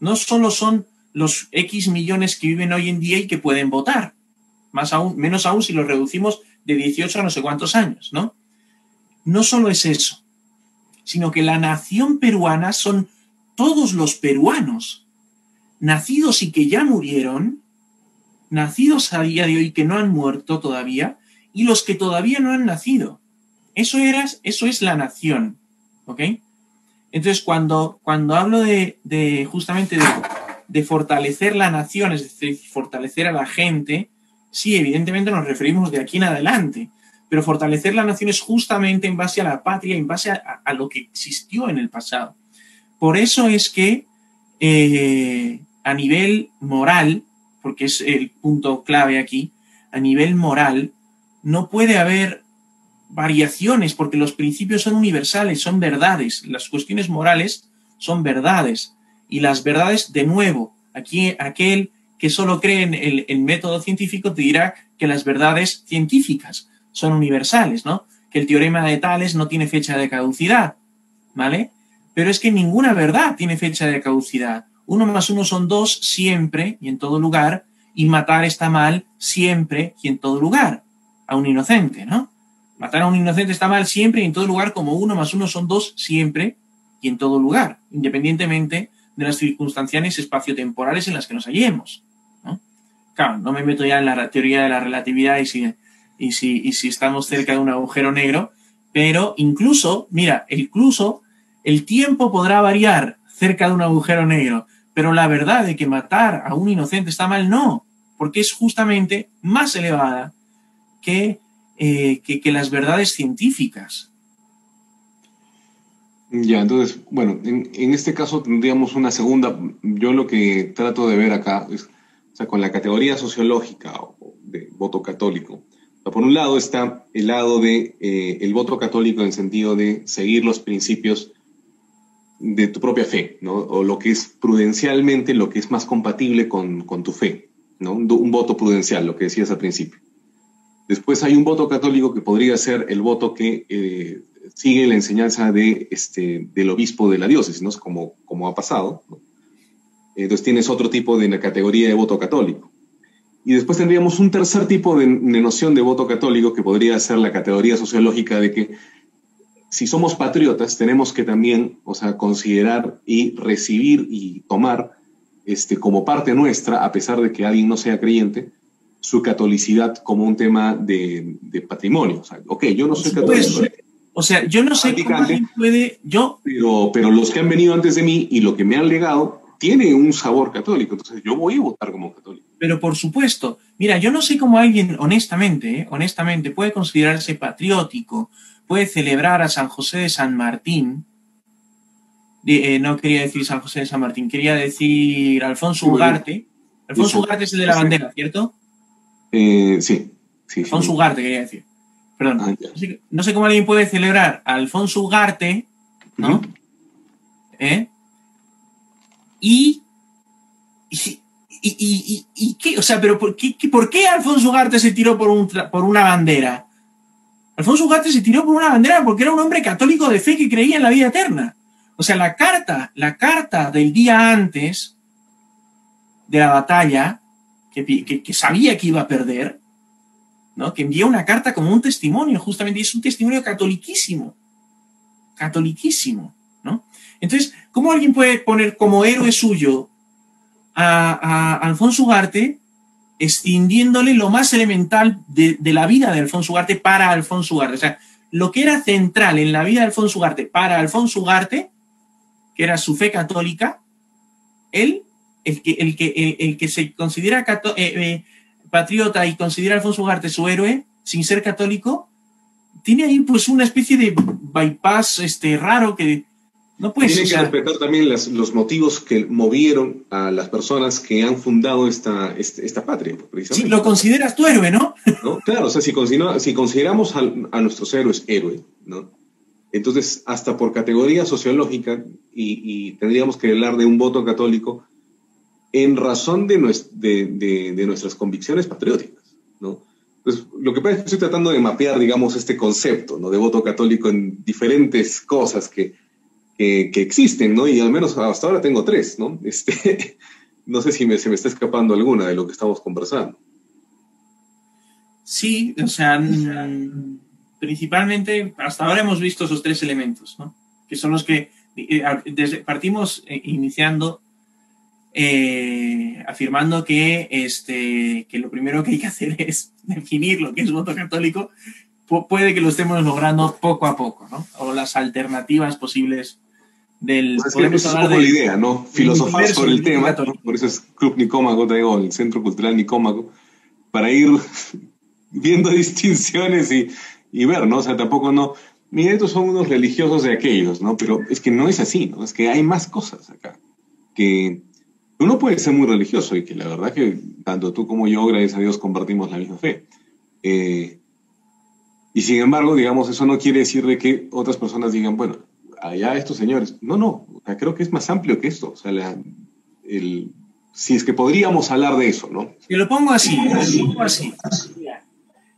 no solo son los X millones que viven hoy en día y que pueden votar, más aún, menos aún si los reducimos de 18 a no sé cuántos años, ¿no? No solo es eso sino que la nación peruana son todos los peruanos, nacidos y que ya murieron, nacidos a día de hoy que no han muerto todavía, y los que todavía no han nacido. Eso, era, eso es la nación, ¿ok? Entonces, cuando, cuando hablo de, justamente de, de, fortalecer la nación, es decir, fortalecer a la gente, sí, evidentemente nos referimos de aquí en adelante, pero fortalecer la nación es justamente en base a la patria, en base a, lo que existió en el pasado. Por eso es que eh, a nivel moral, porque es el punto clave aquí, a nivel moral, no puede haber variaciones porque los principios son universales, son verdades. Las cuestiones morales son verdades. Y las verdades, de nuevo, aquí aquel que solo cree en el método científico te dirá que las verdades científicas son universales, ¿no? Que el teorema de Tales no tiene fecha de caducidad, ¿vale? Pero es que ninguna verdad tiene fecha de caducidad. Uno más uno son dos siempre y en todo lugar, y matar está mal siempre y en todo lugar. A un inocente, ¿no? Matar a un inocente está mal siempre y en todo lugar, como uno más uno son dos siempre y en todo lugar, independientemente de las circunstancias espaciotemporales en las que nos hallemos. ¿no? Claro, no me meto ya en la teoría de la relatividad y si y si, si estamos cerca de un agujero negro, pero incluso, mira, incluso el tiempo podrá variar cerca de un agujero negro, pero la verdad de que matar a un inocente está mal, no, porque es justamente más elevada que, eh, que, las verdades científicas. Ya, entonces, bueno, en, en, este caso tendríamos una segunda, yo lo que trato de ver acá es, o sea, con la categoría sociológica de voto católico, por un lado está el lado de eh, el voto católico en el sentido de seguir los principios de tu propia fe, ¿no? O lo que es prudencialmente, lo que es más compatible con, con tu fe, ¿no? Un, un, voto prudencial, lo que decías al principio. Después hay un voto católico que podría ser el voto que eh, sigue la enseñanza de, este, del obispo de la diócesis, ¿no? Como, como ha pasado. Entonces tienes otro tipo de categoría de voto católico. Y después tendríamos un tercer tipo de, de, noción de voto católico que podría ser la categoría sociológica de que si somos patriotas tenemos que también, o sea, considerar y recibir y tomar este, como parte nuestra, a pesar de que alguien no sea creyente, su catolicidad como un tema de, de patrimonio. O sea, ok, yo no soy católico. O sea, yo no sé cómo alguien puede, yo... Pero, pero los que han venido antes de mí y lo que me han legado tiene un sabor católico, entonces yo voy a votar como católico. Pero por supuesto, mira, yo no sé cómo alguien, honestamente, eh, honestamente, puede considerarse patriótico, puede celebrar a San José de San Martín, eh, no quería decir San José de San Martín, quería decir Alfonso Ugarte. Alfonso Ugarte es el de la bandera, ¿cierto? Eh, sí, sí. Alfonso Ugarte quería decir. Perdón. Ah, no sé cómo alguien puede celebrar a Alfonso Ugarte, ¿no? ¿Eh? Y, y, y, y, qué, o sea, pero ¿por qué, ¿por qué Alfonso Ugarte se tiró por, un, por una bandera? Alfonso Ugarte se tiró por una bandera porque era un hombre católico de fe que creía en la vida eterna. O sea, la carta, la carta del día antes de la batalla, que, sabía que iba a perder, ¿no? que envía una carta como un testimonio, justamente, y es un testimonio catoliquísimo. Catoliquísimo. ¿no? Entonces, ¿cómo alguien puede poner como héroe suyo a, a Alfonso Ugarte, extindiéndole lo más elemental de, de, la vida de Alfonso Ugarte para Alfonso Ugarte? O sea, lo que era central en la vida de Alfonso Ugarte para Alfonso Ugarte que era su fe católica, él, el que, el que, el, que se considera eh, eh, patriota y considera a Alfonso Ugarte su héroe, sin ser católico, tiene ahí pues una especie de bypass este, raro que no puede Tiene que respetar también los motivos que movieron a las personas que han fundado esta, este, esta, patria. Sí, lo consideras tu héroe, ¿no? ¿No? Claro, o sea, si, si consideramos a, a nuestros héroes héroe, ¿no? Entonces, hasta por categoría sociológica, y, tendríamos que hablar de un voto católico en razón de, nuestras convicciones patrióticas, ¿no? Pues lo que pasa es que estoy tratando de mapear, digamos, este concepto, ¿no? De voto católico en diferentes cosas que, existen, ¿no? Y al menos hasta ahora tengo tres, ¿no? Este, no sé si se me está escapando alguna de lo que estamos conversando. Sí, o sea, principalmente, hasta ahora hemos visto esos tres elementos, ¿no? que son los que eh, partimos eh, iniciando eh, afirmando que, este, que lo primero que hay que hacer es definir lo que es voto católico. puede que lo estemos logrando poco a poco, ¿no? O las alternativas posibles del... Pues es que la idea, ¿no? Filosofar sobre el tema, por eso es Club Nicómago, te digo, el Centro Cultural Nicómago, para ir viendo distinciones y y ver, ¿no? O sea, tampoco no, mira, estos son unos religiosos de aquellos, ¿no? Pero es que no es así, ¿no? Es que hay más cosas acá. Que uno puede ser muy religioso y que la verdad que tanto tú como yo, gracias a Dios, compartimos la misma fe. Eh, y sin embargo, digamos, eso no quiere decir de que otras personas digan, bueno, allá estos señores. No, no, o sea, creo que es más amplio que esto. O sea, el, si es que podríamos hablar de eso, ¿no? Y lo pongo así, lo pongo así.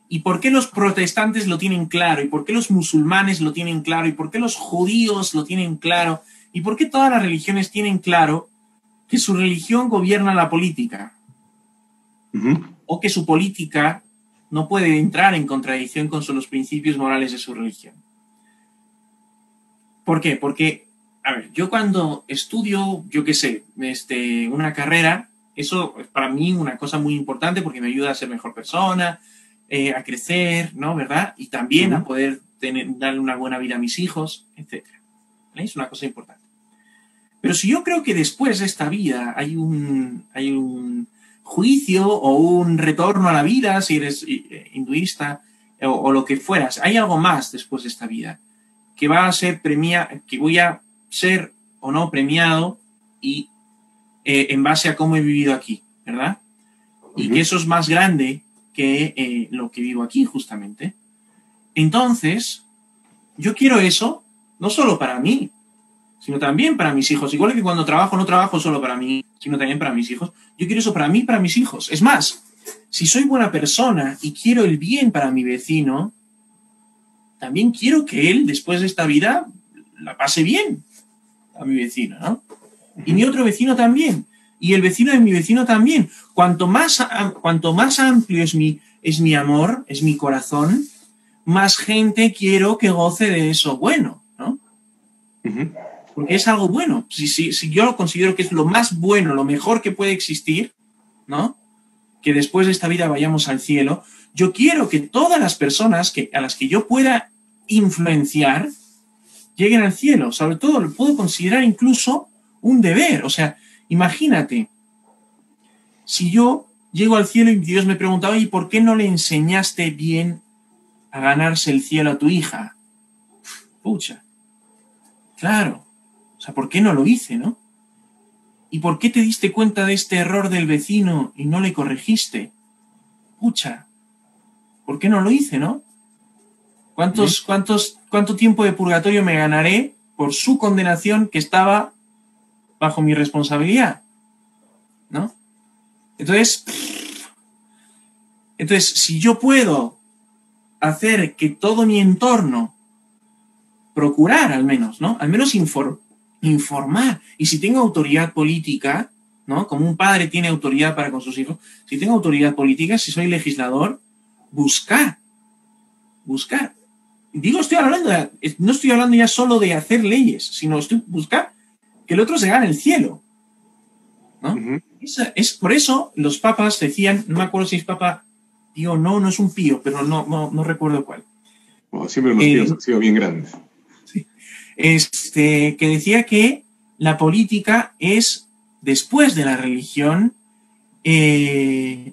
¿Y por qué los protestantes lo tienen claro? ¿Y por qué los musulmanes lo tienen claro? ¿Y por qué los judíos lo tienen claro? ¿Y por qué todas las religiones tienen claro que su religión gobierna la política? O que su política no puede entrar en contradicción con los principios morales de su religión. ¿Por qué? Porque, a ver, yo cuando estudio, yo qué sé, este, una carrera, eso es para mí una cosa muy importante porque me ayuda a ser mejor persona, eh, a crecer, ¿no? ¿Verdad? Y también a poder tener, darle una buena vida a mis hijos, etc. Es una cosa importante. Pero si yo creo que después de esta vida hay un, hay un juicio o un retorno a la vida, si eres eh, hinduista o, lo que fueras, hay algo más después de esta vida que va a ser premia, que voy a ser o no premiado y eh, en base a cómo he vivido aquí, ¿verdad? Y que eso es más grande que eh, lo que vivo aquí justamente. Entonces, yo quiero eso no solo para mí, sino también para mis hijos. Igual que cuando trabajo, no trabajo solo para mí, sino también para mis hijos. Yo quiero eso para mí para mis hijos. Es más, si soy buena persona y quiero el bien para mi vecino, también quiero que él, después de esta vida, la pase bien a mi vecino, ¿no? Y mi otro vecino también. y el vecino de mi vecino también. Cuanto más, cuanto más amplio es mi, es mi amor, es mi corazón, más gente quiero que goce de eso bueno, ¿no? Porque es algo bueno. Si, si, si yo lo considero que es lo más bueno, lo mejor que puede existir, ¿no? Que después de esta vida vayamos al cielo, yo quiero que todas las personas que, a las que yo pueda influenciar lleguen al cielo. Sobre todo lo puedo considerar incluso un deber. O sea, imagínate, si yo llego al cielo y Dios me pregunta, ¿y ¿por qué no le enseñaste bien a ganarse el cielo a tu hija? Pucha. Claro. Sea, ¿por qué no lo hice, no? ¿Y por qué te diste cuenta de este error del vecino y no le corregiste? Pucha. ¿Por qué no lo hice, no? ¿Cuántos, cuántos, ¿Cuánto tiempo de purgatorio me ganaré por su condenación que estaba bajo mi responsabilidad? ¿No? Entonces, entonces, si yo puedo hacer que todo mi entorno, procurar al menos, ¿no? Al menos informar. Y si tengo autoridad política, ¿no? Como un padre tiene autoridad para con sus hijos, si tengo autoridad política, si soy legislador, buscar. Buscar. Digo, estoy hablando no estoy hablando ya solo de hacer leyes, sino estoy buscar que el otro se gane el cielo. ¿no? es, por eso los papas decían, no me acuerdo si es papa Pío, no, no es un pío, pero no, no, recuerdo cuál. siempre los píos eh, han sido bien grandes. Este, que decía que la política es, después de la religión, eh,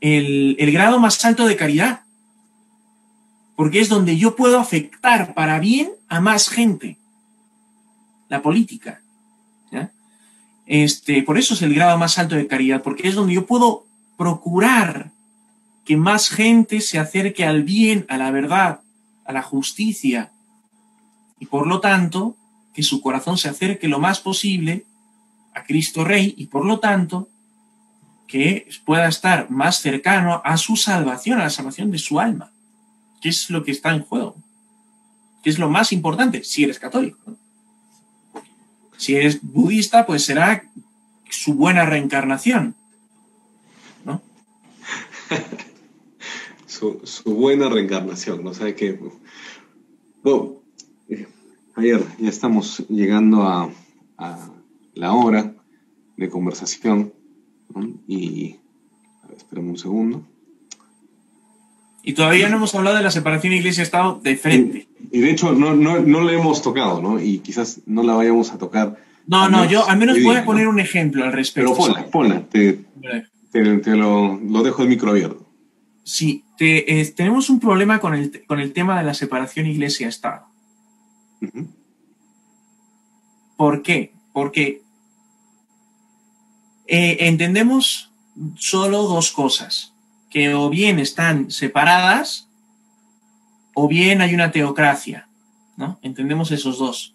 el, el grado más alto de caridad. Porque es donde yo puedo afectar para bien a más gente. La política. Este, por eso es el grado más alto de caridad, porque es donde yo puedo procurar que más gente se acerque al bien, a la verdad, a la justicia, y por lo tanto, que su corazón se acerque lo más posible a Cristo Rey y por lo tanto, que pueda estar más cercano a su salvación, a la salvación de su alma, que es lo que está en juego, que es lo más importante si eres católico. Si eres budista, pues será su buena reencarnación, ¿no? su, buena reencarnación, ¿no? sabe qué? Bueno, eh, ayer ya estamos llegando a, la hora de conversación, Y, a un segundo. Y todavía no hemos hablado de la separación iglesia-estado de frente. Y, de hecho no, no, no le hemos tocado, ¿no? Y quizás no la vayamos a tocar. No, no, yo al menos voy a poner un ejemplo al respecto. Pero ponla, ponla, te, te, lo, lo, dejo el micro abierto. Sí, te, tenemos un problema con el, con el tema de la separación iglesia-estado. ¿Por qué? Porque eh, entendemos solo dos cosas que o bien están separadas o bien hay una teocracia, ¿no? Entendemos esos dos.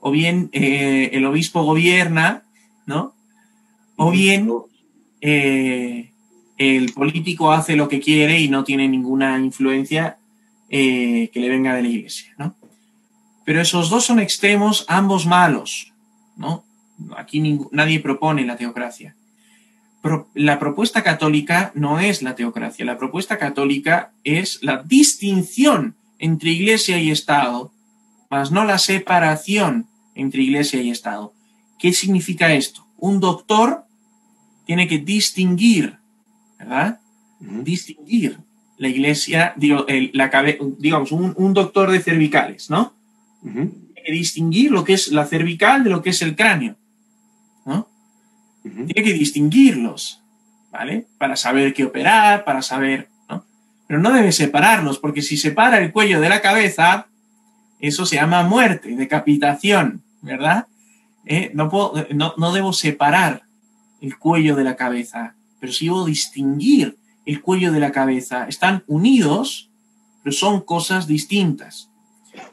O bien eh, el obispo gobierna, ¿no? O bien eh, el político hace lo que quiere y no tiene ninguna influencia eh, que le venga de la iglesia, ¿no? Pero esos dos son extremos, ambos malos, ¿no? Aquí nadie propone la teocracia la propuesta católica no es la teocracia, la propuesta católica es la distinción entre iglesia y Estado, más no la separación entre iglesia y Estado. ¿Qué significa esto? Un doctor tiene que distinguir, ¿verdad? Distinguir la iglesia, digo, la digamos, un, doctor de cervicales, ¿no? Tiene que distinguir lo que es la cervical de lo que es el cráneo, ¿no? Tiene que distinguirlos, ¿vale? Para saber qué operar, para saber, ¿no? Pero no debe separarlos, porque si separa el cuello de la cabeza, eso se llama muerte, decapitación, ¿verdad? Eh, no, puedo, no, debo separar el cuello de la cabeza, pero sí debo distinguir el cuello de la cabeza. Están unidos, pero son cosas distintas.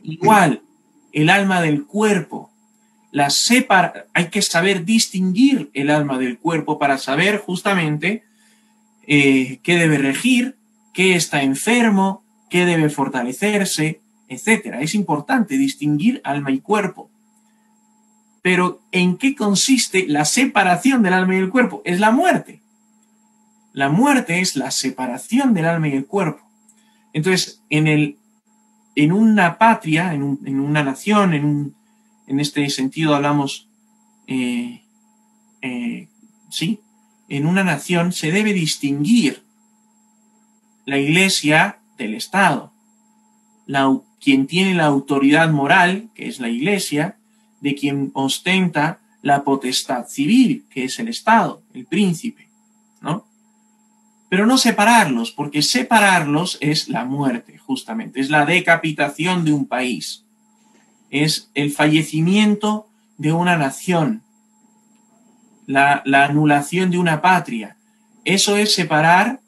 Igual, el alma del cuerpo la separa, hay que saber distinguir el alma del cuerpo para saber justamente eh, qué debe regir, qué está enfermo, qué debe fortalecerse, etc. Es importante distinguir alma y cuerpo. Pero ¿en qué consiste la separación del alma y el cuerpo? Es la muerte. La muerte es la separación del alma y el cuerpo. Entonces, en, el, en una patria, en, una nación, en, en, este sentido hablamos, eh, eh, sí, en una nación se debe distinguir la iglesia del Estado. La, quien tiene la autoridad moral, que es la iglesia, de quien ostenta la potestad civil, que es el Estado, el príncipe. Pero no separarlos, porque separarlos es la muerte, justamente, es la decapitación de un país, es el fallecimiento de una nación, la, la anulación de una patria. Eso es separar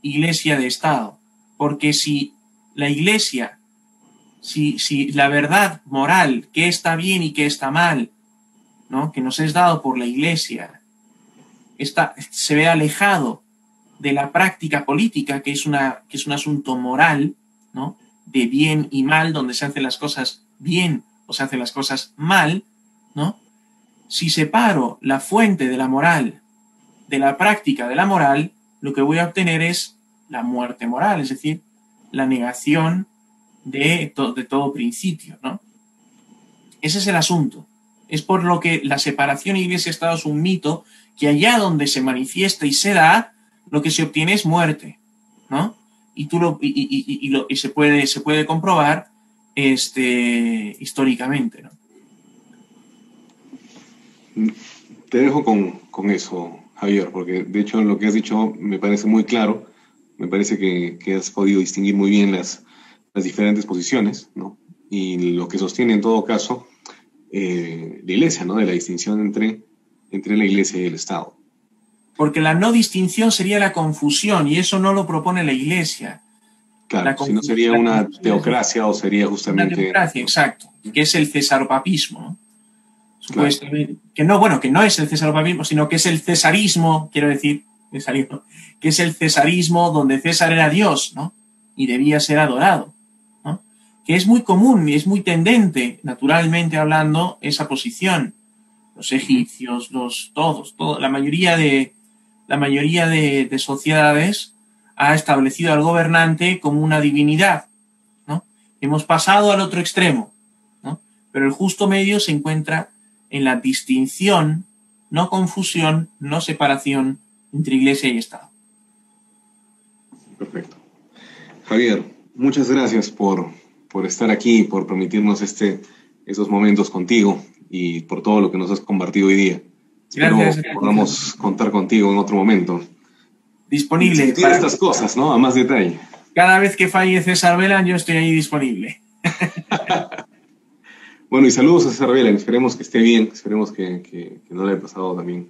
iglesia de Estado, porque si la iglesia si, si la verdad moral, qué está bien y qué está mal, ¿no? que nos es dado por la Iglesia, está, se ve alejado de la práctica política, que es, una, que es un asunto moral, ¿no? de bien y mal, donde se hacen las cosas bien o se hacen las cosas mal, ¿no? Si separo la fuente de la moral de la práctica de la moral, lo que voy a obtener es la muerte moral, es decir, la negación de, de todo principio, ¿no? Ese es el asunto. Es por lo que la separación iglesia-estado es un mito que allá donde se manifiesta y se da, lo que se obtiene es muerte, ¿no? Y, tú lo, y, lo, y se, puede, se puede comprobar este, históricamente, ¿no? Te dejo con, con, eso, Javier, porque de hecho lo que has dicho me parece muy claro, me parece que, que has podido distinguir muy bien las, las diferentes posiciones, ¿no? Y lo que sostiene en todo caso eh, la Iglesia, ¿no? De la distinción entre, entre la Iglesia y el Estado. Porque la no distinción sería la confusión y eso no lo propone la Iglesia. Claro, si no sería una teocracia o sería justamente... Una teocracia, exacto, que es el cesaropapismo, ¿no? Supuestamente, que no, bueno, que no es el cesaropapismo, sino que es el cesarismo, quiero decir, cesarismo, que es el cesarismo donde César era Dios, ¿no? Y debía ser adorado que es muy común y es muy tendente, naturalmente hablando, esa posición. Los egipcios, los todos, todo, la mayoría de la mayoría de, sociedades ha establecido al gobernante como una divinidad. ¿no? Hemos pasado al otro extremo, ¿no? pero el justo medio se encuentra en la distinción, no confusión, no separación entre iglesia y Estado. Perfecto. Javier, muchas gracias por, por estar aquí, por permitirnos este, esos momentos contigo y por todo lo que nos has compartido hoy día. Gracias. Espero podamos contar contigo en otro momento. Disponible. para estas cosas, ¿no? A más detalle. Cada vez que falle César Vela, yo estoy ahí disponible. bueno, y saludos a César Vela. Esperemos que esté bien, esperemos que, que, no le haya pasado también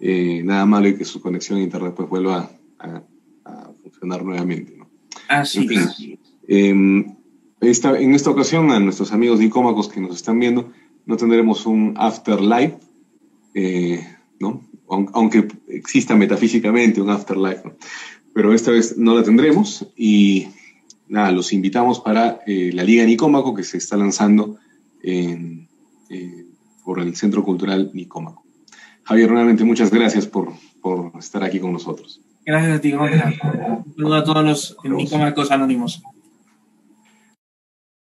eh, nada malo y que su conexión a Internet pues vuelva a, a funcionar nuevamente, ¿no? Así en en esta ocasión, a nuestros amigos dicómacos que nos están viendo, no tendremos un afterlife, eh, ¿no? aunque exista metafísicamente un afterlife, pero esta vez no la tendremos y nada, los invitamos para eh, la Liga Nicómaco que se está lanzando en, eh, por el Centro Cultural Nicómaco. Javier, nuevamente muchas gracias por, por estar aquí con nosotros. Gracias a ti, Gonzalo. Un saludo a todos los Nicómacos anónimos.